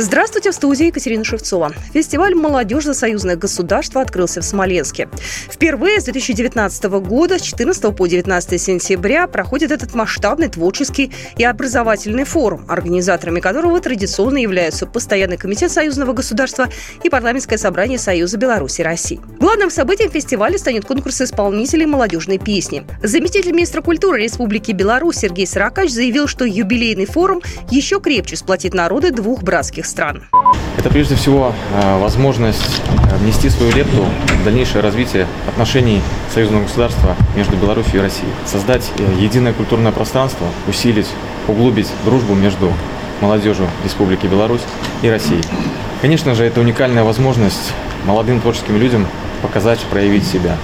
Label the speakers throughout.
Speaker 1: Здравствуйте, в студии Екатерина Шевцова. Фестиваль «Молодежь за союзное государство» открылся в Смоленске. Впервые с 2019 года, с 14 по 19 сентября, проходит этот масштабный творческий и образовательный форум, организаторами которого традиционно являются Постоянный комитет союзного государства и Парламентское собрание Союза Беларуси России. Главным событием фестиваля станет конкурс исполнителей молодежной песни. Заместитель министра культуры Республики Беларусь Сергей Саракач заявил, что юбилейный форум еще крепче сплотит народы двух братских стран.
Speaker 2: Это прежде всего э, возможность э, внести свою лепту в дальнейшее развитие отношений союзного государства между Беларусью и Россией. Создать э, единое культурное пространство, усилить, углубить дружбу между молодежью Республики Беларусь и Россией. Конечно же, это уникальная возможность молодым творческим людям показать, проявить себя.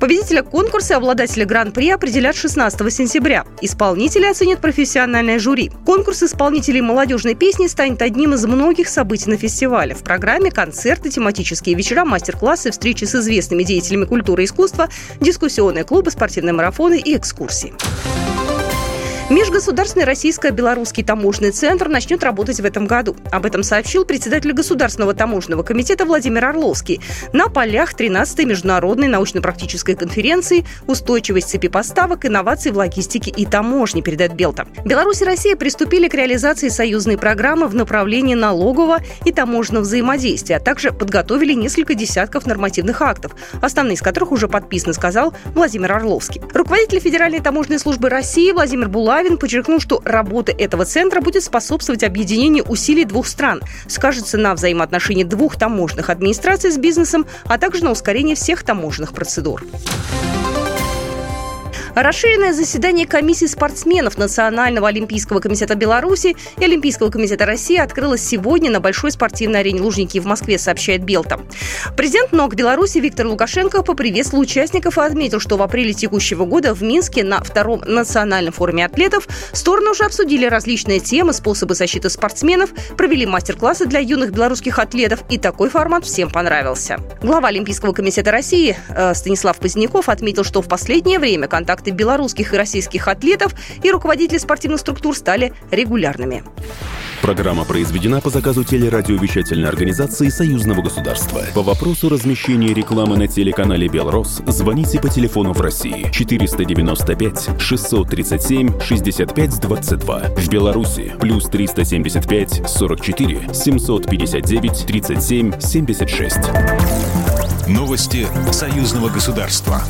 Speaker 1: Победителя конкурса и обладателя гран-при определят 16 сентября. Исполнители оценит профессиональное жюри. Конкурс исполнителей молодежной песни станет одним из многих событий на фестивале. В программе концерты, тематические вечера, мастер-классы, встречи с известными деятелями культуры и искусства, дискуссионные клубы, спортивные марафоны и экскурсии. Межгосударственный российско-белорусский таможенный центр начнет работать в этом году. Об этом сообщил председатель Государственного таможенного комитета Владимир Орловский на полях 13-й международной научно-практической конференции «Устойчивость цепи поставок, инноваций в логистике и таможне», передает Белта. Беларусь и Россия приступили к реализации союзной программы в направлении налогового и таможенного взаимодействия, а также подготовили несколько десятков нормативных актов, основные из которых уже подписаны, сказал Владимир Орловский. Руководитель Федеральной таможенной службы России Владимир Булаев Славин подчеркнул, что работа этого центра будет способствовать объединению усилий двух стран, скажется на взаимоотношении двух таможенных администраций с бизнесом, а также на ускорении всех таможенных процедур. Расширенное заседание комиссии спортсменов Национального олимпийского комитета Беларуси и Олимпийского комитета России открылось сегодня на большой спортивной арене Лужники в Москве, сообщает Белта. Президент НОК Беларуси Виктор Лукашенко поприветствовал участников и отметил, что в апреле текущего года в Минске на втором национальном форуме атлетов стороны уже обсудили различные темы, способы защиты спортсменов, провели мастер-классы для юных белорусских атлетов, и такой формат всем понравился. Глава Олимпийского комитета России э, Станислав Поздняков отметил, что в последнее время контакты контакты белорусских и российских атлетов и руководителей спортивных структур стали регулярными.
Speaker 3: Программа произведена по заказу телерадиовещательной организации Союзного государства. По вопросу размещения рекламы на телеканале «Белрос» звоните по телефону в России 495 637 65 22. В Беларуси плюс 375 44 759 37 76. Новости Союзного государства.